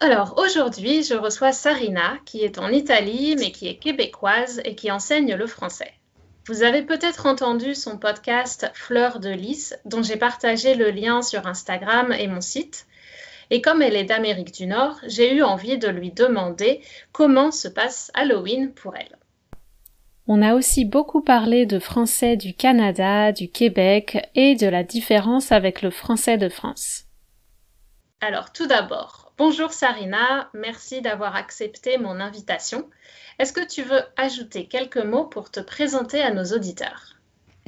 Alors aujourd'hui, je reçois Sarina, qui est en Italie, mais qui est québécoise et qui enseigne le français. Vous avez peut-être entendu son podcast Fleur de lys, dont j'ai partagé le lien sur Instagram et mon site. Et comme elle est d'Amérique du Nord, j'ai eu envie de lui demander comment se passe Halloween pour elle. On a aussi beaucoup parlé de français du Canada, du Québec et de la différence avec le français de France. Alors tout d'abord, Bonjour Sarina, merci d'avoir accepté mon invitation. Est-ce que tu veux ajouter quelques mots pour te présenter à nos auditeurs?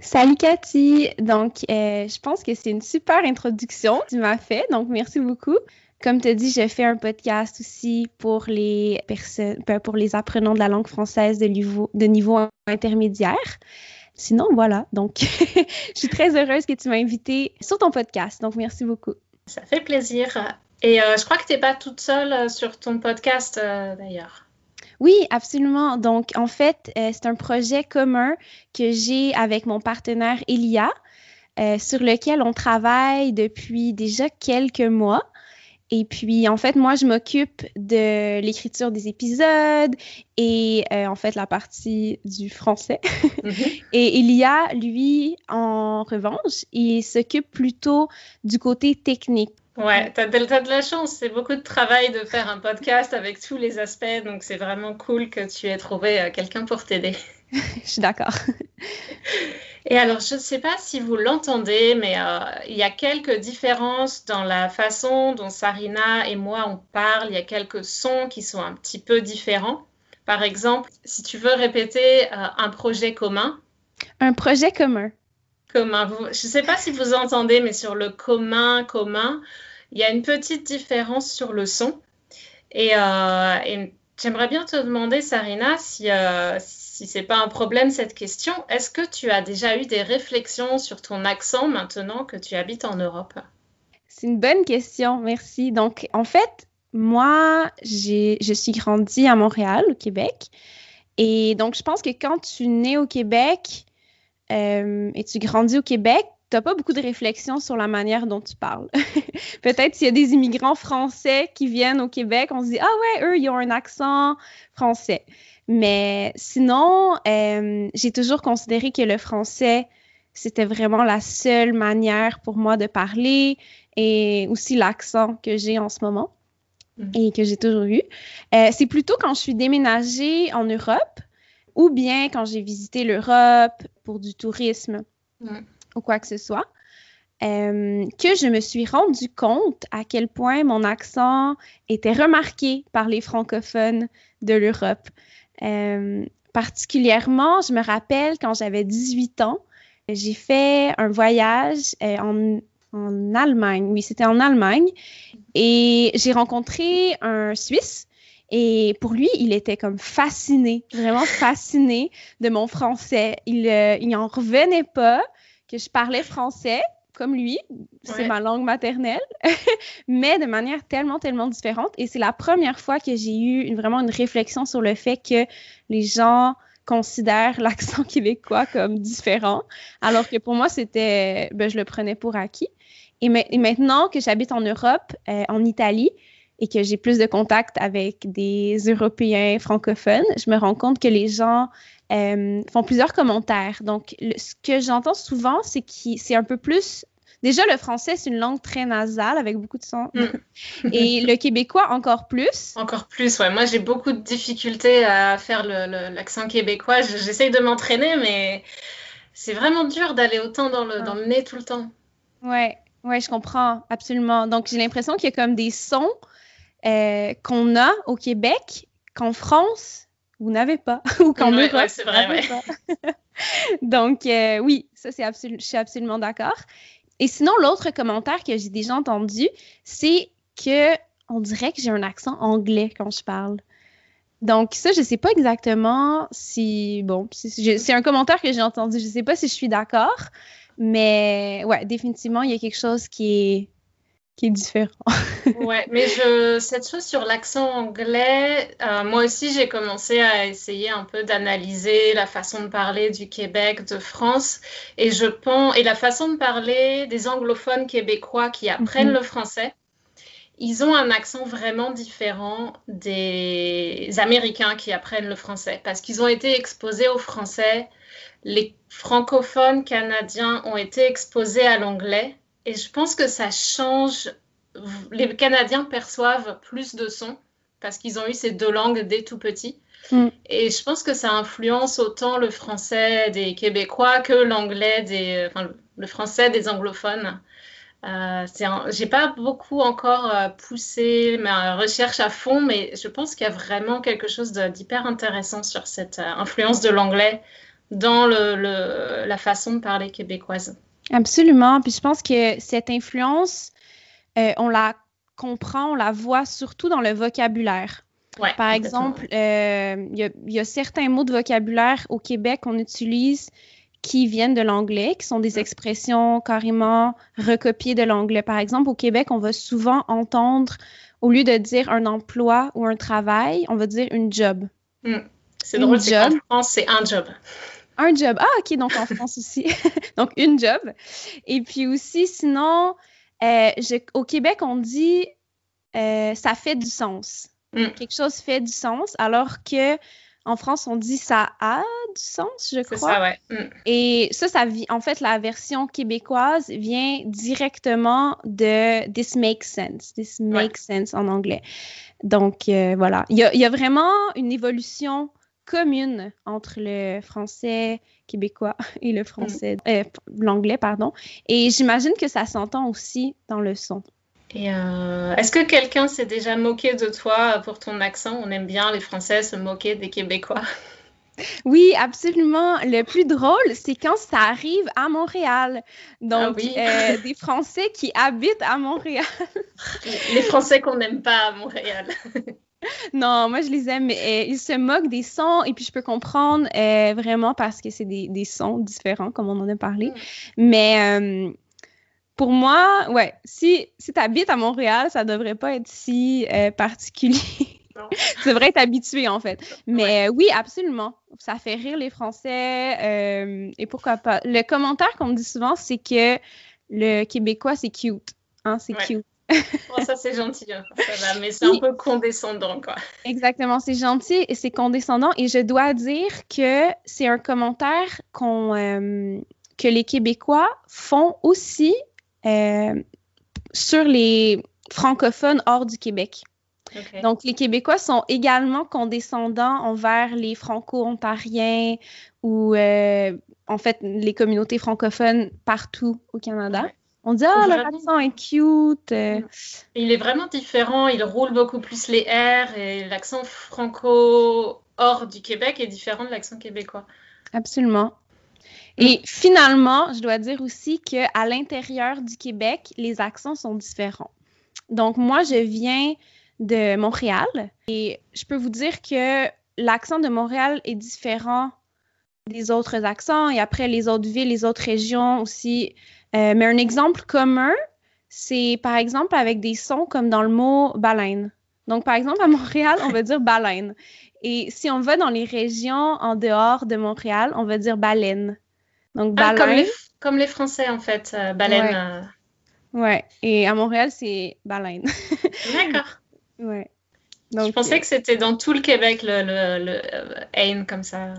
Salut Cathy, donc euh, je pense que c'est une super introduction que tu m'as fait, donc merci beaucoup. Comme tu dit, j'ai fait un podcast aussi pour les personnes, ben, pour les apprenants de la langue française de niveau, de niveau intermédiaire. Sinon, voilà. Donc, je suis très heureuse que tu m'as invité sur ton podcast. Donc, merci beaucoup. Ça fait plaisir. Et euh, je crois que tu n'es pas toute seule euh, sur ton podcast euh, d'ailleurs. Oui, absolument. Donc, en fait, c'est un projet commun que j'ai avec mon partenaire Elia, sur lequel on travaille depuis déjà quelques mois. Et puis, en fait, moi, je m'occupe de l'écriture des épisodes et en fait la partie du français. Mm-hmm. et Elia, lui, en revanche, il s'occupe plutôt du côté technique. Ouais, tu as, de la chance. C'est beaucoup de travail de faire un podcast avec tous les aspects. Donc, c'est vraiment cool que tu aies trouvé euh, quelqu'un pour t'aider. je suis d'accord. Et alors, je ne sais pas si vous l'entendez, mais euh, il y a quelques différences dans la façon dont Sarina et moi on parle. Il y a quelques sons qui sont un petit peu différents. Par exemple, si tu veux répéter euh, un projet commun. Un projet commun. Commun. je ne sais pas si vous entendez, mais sur le commun, commun, il y a une petite différence sur le son. Et, euh, j'aimerais bien te demander, Sarina, si, si ce n'est pas un problème cette question, est-ce que tu as déjà eu des réflexions sur ton accent maintenant que tu habites en Europe? C'est une bonne question, merci. Donc, en fait, moi, je suis grandie à Montréal, au Québec. Et donc, je pense que quand tu nais au Québec euh, et tu grandis au Québec, tu n'as pas beaucoup de réflexion sur la manière dont tu parles. Peut-être s'il y a des immigrants français qui viennent au Québec, on se dit Ah ouais, eux, ils ont un accent français. Mais sinon, euh, j'ai toujours considéré que le français, c'était vraiment la seule manière pour moi de parler et aussi l'accent que j'ai en ce moment mm. et que j'ai toujours eu. Euh, c'est plutôt quand je suis déménagée en Europe ou bien quand j'ai visité l'Europe pour du tourisme. Ou quoi que ce soit, euh, que je me suis rendu compte à quel point mon accent était remarqué par les francophones de l'Europe. Euh, particulièrement, je me rappelle quand j'avais 18 ans, j'ai fait un voyage euh, en, en, Allemagne. Oui, c'était en Allemagne. Et j'ai rencontré un Suisse. Et pour lui, il était comme fasciné, vraiment fasciné de mon français. Il, il n'en revenait pas que je parlais français comme lui, c'est ma langue maternelle, mais de manière tellement, tellement différente. Et c'est la première fois que j'ai eu une, vraiment une réflexion sur le fait que les gens considèrent l'accent québécois comme différent, alors que pour moi, c'était, ben, je le prenais pour acquis. Et, maintenant que j'habite en Europe, euh, en Italie, et que j'ai plus de contact avec des Européens francophones, je me rends compte que les gens euh, font plusieurs commentaires. Donc, ce que j'entends souvent, c'est que c'est un peu plus Déjà, le français, c'est une langue très nasale avec beaucoup de sons. Mm. Et le québécois, encore plus. Encore plus, ouais. Moi, j'ai beaucoup de difficultés à faire l'accent québécois. J'essaye de m'entraîner, mais c'est vraiment dur d'aller autant dans le, dans le nez tout le temps. Ouais, ouais, je comprends, absolument. Donc, j'ai l'impression qu'il y a comme des sons euh, qu'on a au Québec qu'en France, vous n'avez pas. ou qu'en Europe, c'est vrai, Donc, euh, oui, ça, c'est je suis absolument d'accord. Et sinon, l'autre commentaire que j'ai déjà entendu, c'est que on dirait que j'ai un accent anglais quand je parle. Donc, ça, je ne sais pas exactement si. Bon, c'est un commentaire que j'ai entendu. Je ne sais pas si je suis d'accord, mais ouais, définitivement, il y a quelque chose qui est qui est différent. ouais, mais je, cette chose sur l'accent anglais, euh, moi aussi j'ai commencé à essayer un peu d'analyser la façon de parler du Québec, de France, et je pense et la façon de parler des anglophones québécois qui apprennent mhm. le français. Ils ont un accent vraiment différent des Américains qui apprennent le français parce qu'ils ont été exposés au français. Les francophones canadiens ont été exposés à l'anglais et je pense que ça change. Les Canadiens perçoivent plus de sons parce qu'ils ont eu ces deux langues dès tout petit. Mm. Et je pense que ça influence autant le français des Québécois que l'anglais des, enfin, le français des anglophones. Euh, J'ai pas beaucoup encore euh, poussé ma recherche à fond, mais je pense qu'il y a vraiment quelque chose d'hyper intéressant sur cette euh, influence de l'anglais dans le, la façon de parler québécoise. Absolument. Puis je pense que cette influence, euh, on la comprend, on la voit surtout dans le vocabulaire. Par exemple, euh, il y, a certains mots de vocabulaire au Québec qu'on utilise qui viennent de l'anglais, qui sont des expressions carrément recopiées de l'anglais. Par exemple, au Québec, on va souvent entendre, au lieu de dire un emploi ou un travail, on va dire une job. Hmm. C'est drôle, c'est qu'en France, c'est un job. Un job. Ah, OK, donc en France aussi. donc, une job. Et puis aussi, sinon, euh, au Québec, on dit euh, ça fait du sens. Mm. Quelque chose fait du sens, alors que en France, on dit ça a du sens, je crois. C'est ça, ouais. Mm. Et ça, ça en fait, la version québécoise vient directement de This makes sense. This makes sense en anglais. Donc, euh, voilà. Il y, a, vraiment une évolution commune entre le français québécois et le français, euh, l'anglais, pardon. Et j'imagine que ça s'entend aussi dans le son. Et euh, est-ce que quelqu'un s'est déjà moqué de toi pour ton accent? On aime bien les Français se moquer des Québécois. Oui, absolument. Le plus drôle, c'est quand ça arrive à Montréal. Donc, ah euh, des Français qui habitent à Montréal. les Français qu'on n'aime pas à Montréal. Non, moi je les aime, mais euh, ils se moquent des sons et puis je peux comprendre euh, vraiment parce que c'est des, sons différents, comme on en a parlé. Mm. Mais euh, pour moi, ouais, si, si tu habites à Montréal, ça devrait pas être si particulier. tu devrais être habitué en fait. Mais oui, absolument. Ça fait rire les Français et pourquoi pas. Le commentaire qu'on me dit souvent, c'est que le Québécois, c'est cute. Hein, c'est cute. Oh, ça, c'est gentil, hein. ça va, mais c'est un peu condescendant, quoi. Exactement, c'est gentil et c'est condescendant. Et je dois dire que c'est un commentaire qu'on, euh, que les Québécois font aussi euh, sur les francophones hors du Québec. Donc, les Québécois sont également condescendants envers les franco-ontariens ou, euh, en fait, les communautés francophones partout au Canada. On dit, ah, le accent est cute. Il est vraiment différent. Il roule beaucoup plus les R et l'accent franco hors du Québec est différent de l'accent québécois. Absolument. Et finalement, je dois dire aussi qu'à l'intérieur du Québec, les accents sont différents. Donc, moi, je viens de Montréal et je peux vous dire que l'accent de Montréal est différent des autres accents et après les autres villes, les autres régions aussi euh, mais un exemple commun, c'est par exemple avec des sons comme dans le mot baleine. Donc, par exemple, à Montréal, on va dire baleine. Et si on va dans les régions en dehors de Montréal, on va dire baleine. Donc, ah, baleine. comme, les, Français, en fait, euh, baleine. Ouais. ouais. Et à Montréal, c'est baleine. D'accord. ouais. Donc, Je pensais que c'était dans tout le Québec, le, le, le euh, comme ça.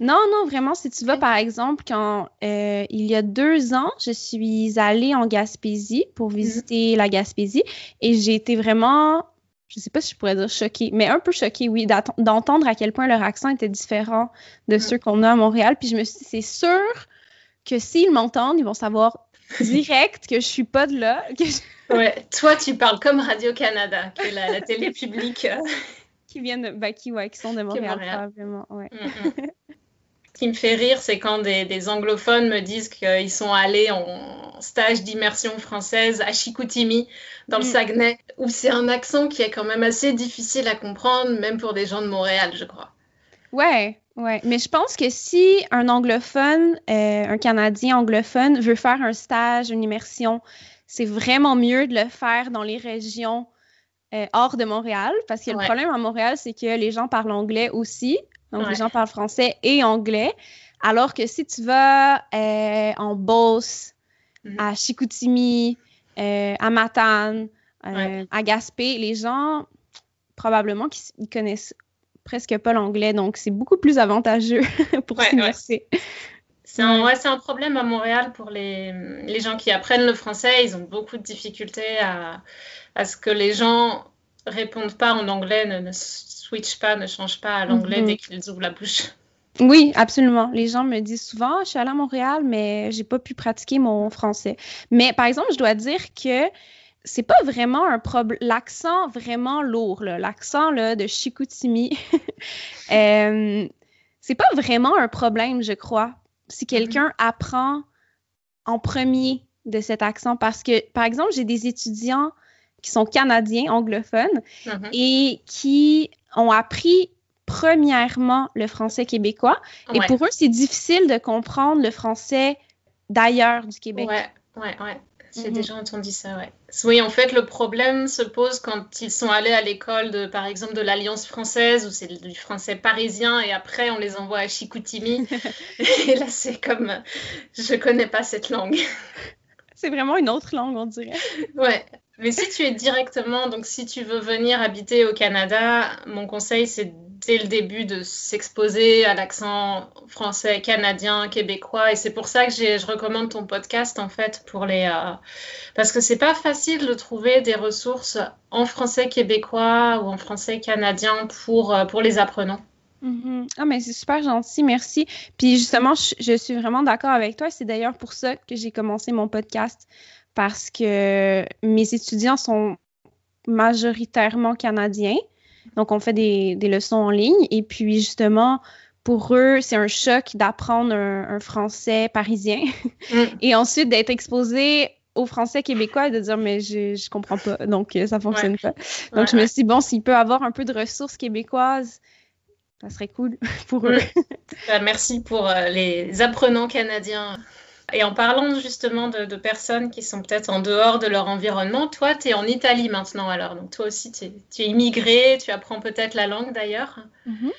Non, non, vraiment, si tu vas, par exemple, quand euh, il y a deux ans, je suis allée en Gaspésie pour mhm. visiter la Gaspésie et j'ai été vraiment, je sais pas si je pourrais dire choquée, mais un peu choquée, oui, d'entendre à quel point leur accent était différent de mhm. ceux qu'on a à Montréal. Puis je me suis dit, c'est sûr que s'ils m'entendent, ils vont savoir direct que je suis pas de là. Ouais, toi, tu parles comme Radio-Canada, qui est la, télé publique. Euh. qui viennent de, ben, qui, ouais, qui sont de Montréal, probablement. Ouais. Qui me fait rire, c'est quand des, anglophones me disent qu'ils sont allés en stage d'immersion française à Chicoutimi, dans le mm. Saguenay, où c'est un accent qui est quand même assez difficile à comprendre, même pour des gens de Montréal, je crois. Ouais, ouais. Mais je pense que si un anglophone, euh, un Canadien anglophone, veut faire un stage, une immersion, c'est vraiment mieux de le faire dans les régions euh, hors de Montréal, parce que le problème à Montréal, c'est que les gens parlent anglais aussi. Donc, les gens parlent français et anglais. Alors que si tu vas euh, en Beauce, mhm. à Chicoutimi, euh, à Matane, euh, à Gaspé, les gens, probablement, qu'ils connaissent presque pas l'anglais. Donc, c'est beaucoup plus avantageux pour s'immerser. C'est un, un, problème à Montréal pour les, les, gens qui apprennent le français. Ils ont beaucoup de difficultés à, à ce que les gens répondent pas en anglais, ne, ne switch pas, ne change pas à l'anglais mhm. dès qu'ils ouvrent la bouche. Oui, absolument. Les gens me disent souvent, je suis allée à Montréal, mais j'ai pas pu pratiquer mon français. Mais par exemple, je dois dire que c'est pas vraiment un problème. L'accent vraiment lourd, l'accent de Chicoutimi, euh, c'est pas vraiment un problème, je crois, si quelqu'un mhm. apprend en premier de cet accent. Parce que, par exemple, j'ai des étudiants qui sont canadiens, anglophones, mhm. et qui ont appris premièrement le français québécois. Et pour eux, c'est difficile de comprendre le français d'ailleurs du Québec. Ouais, ouais, ouais. J'ai mhm. déjà entendu ça, ouais. Oui, en fait, le problème se pose quand ils sont allés à l'école, de, par exemple, de l'Alliance française, où c'est du français parisien, et après, on les envoie à Chicoutimi. et là, c'est comme, je connais pas cette langue. C'est vraiment une autre langue, on dirait. Ouais, mais si tu es directement, donc si tu veux venir habiter au Canada, mon conseil c'est dès le début de s'exposer à l'accent français, canadien, québécois. Et c'est pour ça que je recommande ton podcast en fait pour les, euh, parce que c'est pas facile de trouver des ressources en français québécois ou en français canadien pour euh, pour les apprenants. Mm-hmm. Ah, mais c'est super gentil, merci. Puis justement, je suis vraiment d'accord avec toi. C'est d'ailleurs pour ça que j'ai commencé mon podcast parce que mes étudiants sont majoritairement canadiens. Donc, on fait des, leçons en ligne. Et puis, justement, pour eux, c'est un choc d'apprendre un, français parisien mm. et ensuite d'être exposé au français québécois et de dire, mais je, je comprends pas. Donc, ça fonctionne pas. Donc, je me suis dit, bon, s'il peut avoir un peu de ressources québécoises, ça serait cool pour eux. Bah, merci pour euh, les apprenants canadiens. Et en parlant justement de, personnes qui sont peut-être en dehors de leur environnement, toi, tu es en Italie maintenant alors. Donc toi aussi, tu es, immigré, tu apprends peut-être la langue d'ailleurs. Mm-hmm.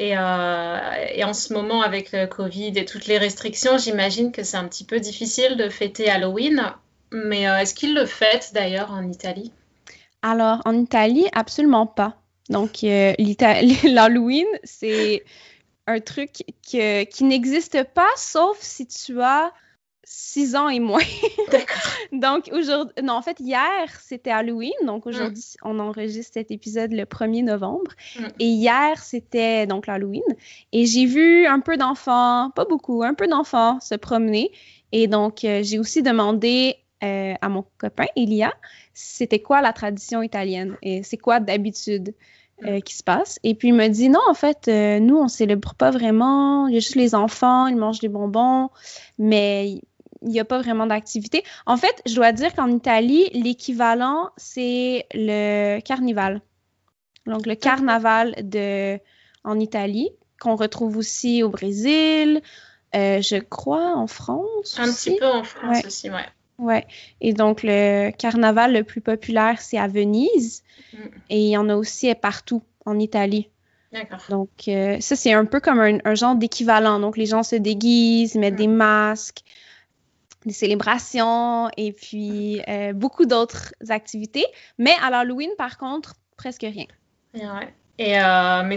Euh, et, en ce moment, avec le Covid et toutes les restrictions, j'imagine que c'est un petit peu difficile de fêter Halloween. Mais euh, est-ce qu'ils le fêtent d'ailleurs en Italie? Alors, en Italie, absolument pas. Donc, euh, l'Halloween, c'est un truc qui n'existe pas, sauf si tu as six ans et moins. D'accord. donc aujourd'hui, non, en fait, hier, c'était Halloween. Donc aujourd'hui, mm. on enregistre cet épisode le 1er novembre. Mm. Et hier, c'était donc l'Halloween. Et j'ai vu un peu d'enfants, pas beaucoup, un peu d'enfants se promener. Et donc, euh, j'ai aussi demandé euh, à mon copain, Elia, c'était quoi la tradition italienne et c'est quoi d'habitude? Euh, qui se passe. Et puis il me dit non, en fait, euh, nous, on célèbre pas vraiment. Il y a juste les enfants, ils mangent des bonbons, mais il n'y a pas vraiment d'activité. En fait, je dois dire qu'en Italie, l'équivalent, c'est le carnival. Donc le carnaval de, enItalie, qu'on retrouve aussi au Brésil, euh, je crois en France. Un petit peu en France aussi, ouais. Ouais. Et donc, le carnaval le plus populaire, c'est à Venise. Mm. Et il y en a aussi partout en Italie. D'accord. Donc, euh, ça, c'est un peu comme un, genre d'équivalent. Donc, les gens se déguisent, mettent mm. des masques, des célébrations et puis euh, beaucoup d'autres activités. Mais à l'Halloween, par contre, presque rien. Ouais. Et euh, mais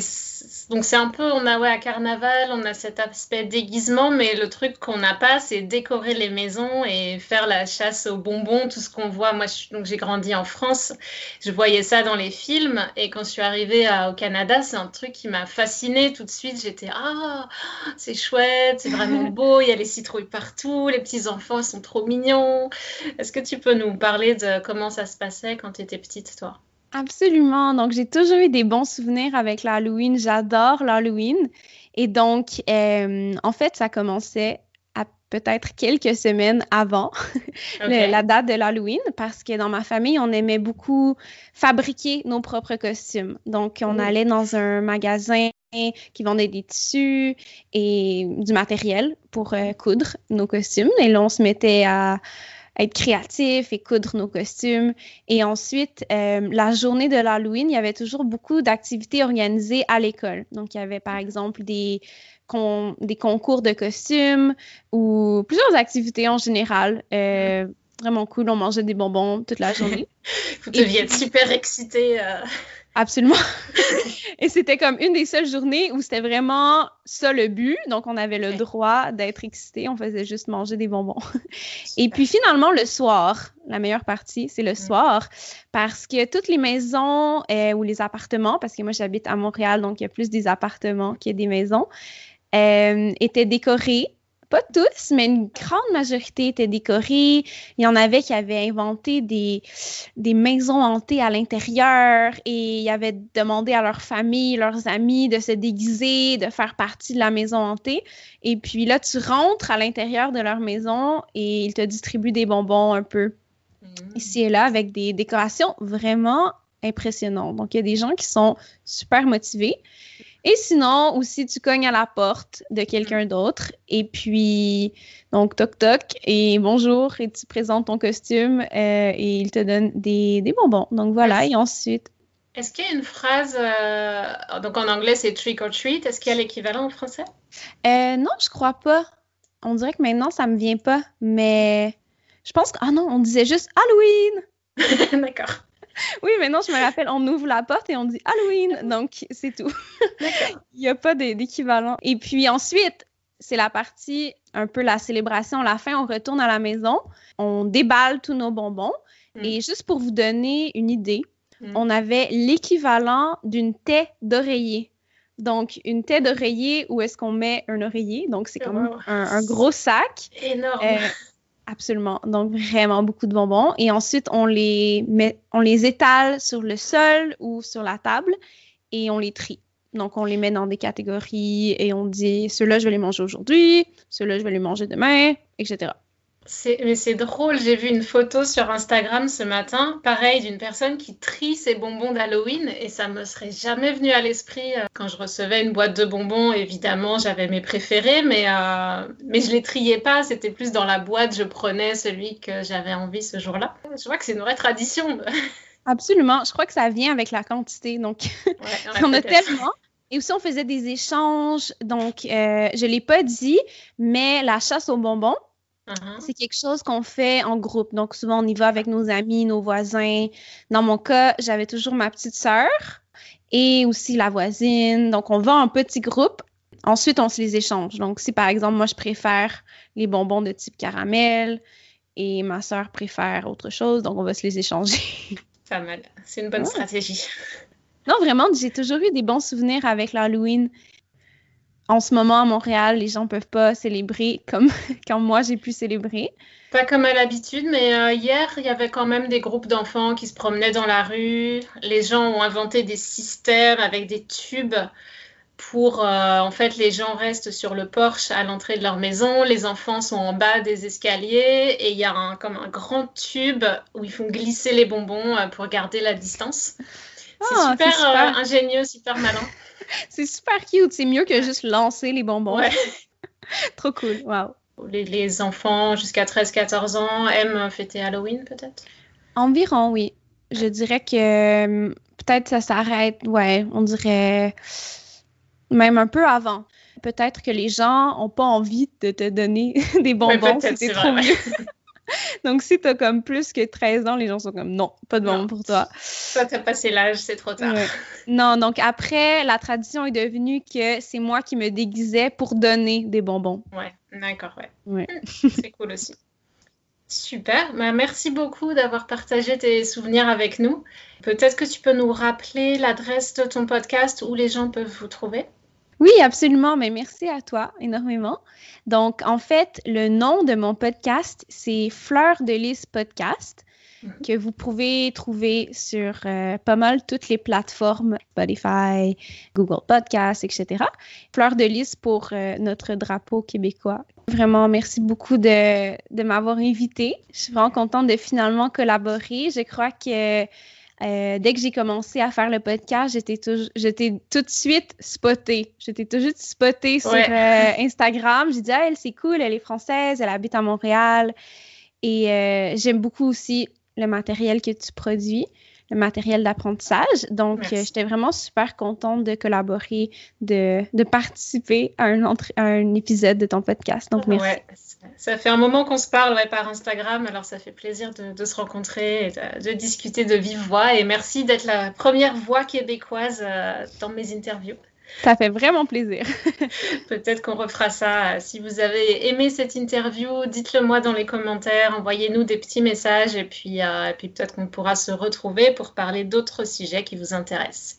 donc c'est un peu, on a ouais à carnaval, on a cet aspect déguisement, mais le truc qu'on n'a pas, c'est décorer les maisons et faire la chasse aux bonbons, tout ce qu'on voit. Moi, donc j'ai grandi en France, je voyais ça dans les films, et quand je suis arrivée au Canada, c'est un truc qui m'a fascinée tout de suite. J'étais ah, c'est chouette, c'est vraiment beau, il y a les citrouilles partout, les petits enfants sont trop mignons. Est-ce que tu peux nous parler de comment ça se passait quand tu étais petite, toi? Absolument. Donc, j'ai toujours eu des bons souvenirs avec l'Halloween. J'adore l'Halloween. Et donc, euh, en fait, ça commençait à peut-être quelques semaines avant la date de l'Halloween parce que dans ma famille, on aimait beaucoup fabriquer nos propres costumes. Donc, on allait dans un magasin qui vendait des tissus et du matériel pour euh, coudre nos costumes. Et là, on se mettait à être créatif et coudre nos costumes. Et ensuite, euh, la journée de l'Halloween, il y avait toujours beaucoup d'activités organisées à l'école. Donc, il y avait par exemple des, des concours de costumes ou plusieurs activités en général. Euh, vraiment cool, on mangeait des bonbons toute la journée. Vous deviez être super excité. Euh. Absolument. et c'était comme une des seules journées où c'était vraiment ça le but. Donc, on avait le droit d'être excité. On faisait juste manger des bonbons. et puis, finalement, le soir, la meilleure partie, c'est le mm. soir. Parce que toutes les maisons euh, ou les appartements, parce que moi, j'habite à Montréal, donc il y a plus des appartements qu'il y a des maisons, euh, étaient décorés pas tous, mais une grande majorité étaient décorés. Il y en avait qui avaient inventé des, des maisons hantées à l'intérieur et ils avaient demandé à leur famille, leurs amis de se déguiser, de faire partie de la maison hantée. Et puis là, tu rentres à l'intérieur de leur maison et ils te distribuent des bonbons un peu mmh. ici et là avec des décorations vraiment impressionnantes. Donc, il y a des gens qui sont super motivés. Et sinon, aussi, tu cognes à la porte de quelqu'un d'autre et puis, donc, toc toc et bonjour et tu présentes ton costume euh, et il te donne des, bonbons. Donc voilà, et ensuite. Est-ce qu'il y a une phrase, euh, donc en anglais c'est trick or treat, est-ce qu'il y a l'équivalent en français? Euh, non, je crois pas. On dirait que maintenant ça me vient pas, mais je pense que, ah non, on disait juste Halloween! D'accord. oui, mais non, je me rappelle, on ouvre la porte et on dit Halloween. Donc, c'est tout. Il n'y a pas d'équivalent. Et puis ensuite, c'est la partie un peu la célébration. À la fin, on retourne à la maison, on déballe tous nos bonbons. Mm. Et juste pour vous donner une idée, mm. on avait l'équivalent d'une tête d'oreiller. Donc, une tête d'oreiller où est-ce qu'on met un oreiller. Donc, c'est comme un, gros sac. Énorme. Euh, Absolument. Donc, vraiment beaucoup de bonbons. Et ensuite, on les, on les étale sur le sol ou sur la table et on les trie. Donc, on les met dans des catégories et on dit ceux-là, je vais les manger aujourd'hui, ceux-là, je vais les manger demain, etc. Mais c'est drôle, j'ai vu une photo sur Instagram ce matin, pareil, d'une personne qui trie ses bonbons d'Halloween et ça me serait jamais venu à l'esprit euh, quand je recevais une boîte de bonbons. Évidemment, j'avais mes préférés, mais, euh, mais je les triais pas. C'était plus dans la boîte, je prenais celui que j'avais envie ce jour-là. Je vois que c'est une vraie tradition. Absolument. Je crois que ça vient avec la quantité. Donc, on a tellement. Et aussi, on faisait des échanges. Donc, euh, je ne l'ai pas dit, mais la chasse aux bonbons, Uh-huh. C'est quelque chose qu'on fait en groupe. Donc, souvent, on y va avec nos amis, nos voisins. Dans mon cas, j'avais toujours ma petite sœur et aussi la voisine. Donc, on va en petit groupe. Ensuite, on se les échange. Donc, si par exemple, moi, je préfère les bonbons de type caramel et ma sœur préfère autre chose, donc on va se les échanger. Pas mal. C'est une bonne stratégie. Non, vraiment, j'ai toujours eu des bons souvenirs avec l'Halloween en ce moment à Montréal, les gens peuvent pas célébrer comme quand moi j'ai pu célébrer. Pas comme à l'habitude, mais euh, hier, il y avait quand même des groupes d'enfants qui se promenaient dans la rue. Les gens ont inventé des systèmes avec des tubes pour, euh, en fait, les gens restent sur le porche à l'entrée de leur maison. Les enfants sont en bas des escaliers et il y a comme un grand tube où ils font glisser les bonbons euh, pour garder la distance. C'est ah, super, ingénieux, super malin. c'est super cute. C'est mieux que juste lancer les bonbons. Trop cool. Wow. Les, enfants jusqu'à 13-14 ans aiment fêter Halloween, peut-être? Environ, oui. Je dirais que hum, peut-être ça s'arrête, ouais, on dirait même un peu avant. Peut-être que les gens n'ont pas envie de te donner des bonbons, c'était trop mieux. Donc, si t'as comme plus que 13 ans, les gens sont comme non, pas de bonbons pour toi. Toi, t'as passé l'âge, c'est trop tard. Non, donc après, la tradition est devenue que c'est moi qui me déguisais pour donner des bonbons. Ouais, d'accord, ouais. ouais. c'est cool aussi. Super, bah, merci beaucoup d'avoir partagé tes souvenirs avec nous. Peut-être que tu peux nous rappeler l'adresse de ton podcast où les gens peuvent vous trouver? Oui, absolument, mais merci à toi énormément. Donc, en fait, le nom de mon podcast, c'est Fleur de lys podcast, mhm. que vous pouvez trouver sur euh, pas mal toutes les plateformes, Spotify, Google Podcasts, etc. Fleur de lys pour euh, notre drapeau québécois. Vraiment, merci beaucoup de, de m'avoir invité. Je suis vraiment contente de finalement collaborer. Je crois que euh, dès que j'ai commencé à faire le podcast, j'étais tout, j'étais tout de suite spotée. J'étais tout de suite spotée sur euh, Instagram. J'ai dit, ah, elle, c'est cool, elle est française, elle habite à Montréal. Et euh, j'aime beaucoup aussi le matériel que tu produis le matériel d'apprentissage. Donc, j'étais vraiment super contente de collaborer, de, de participer à un, à un, épisode de ton podcast. Donc, merci. Ouais, ça fait un moment qu'on se parle par Instagram, alors ça fait plaisir de, se rencontrer et de, discuter de vive voix. Et merci d'être la première voix québécoise euh, dans mes interviews. Ça fait vraiment plaisir. Peut-être qu'on refera ça. Si vous avez aimé cette interview, dites-le moi dans les commentaires, envoyez-nous des petits messages et puis, euh, puis peut-être qu'on pourra se retrouver pour parler d'autres sujets qui vous intéressent.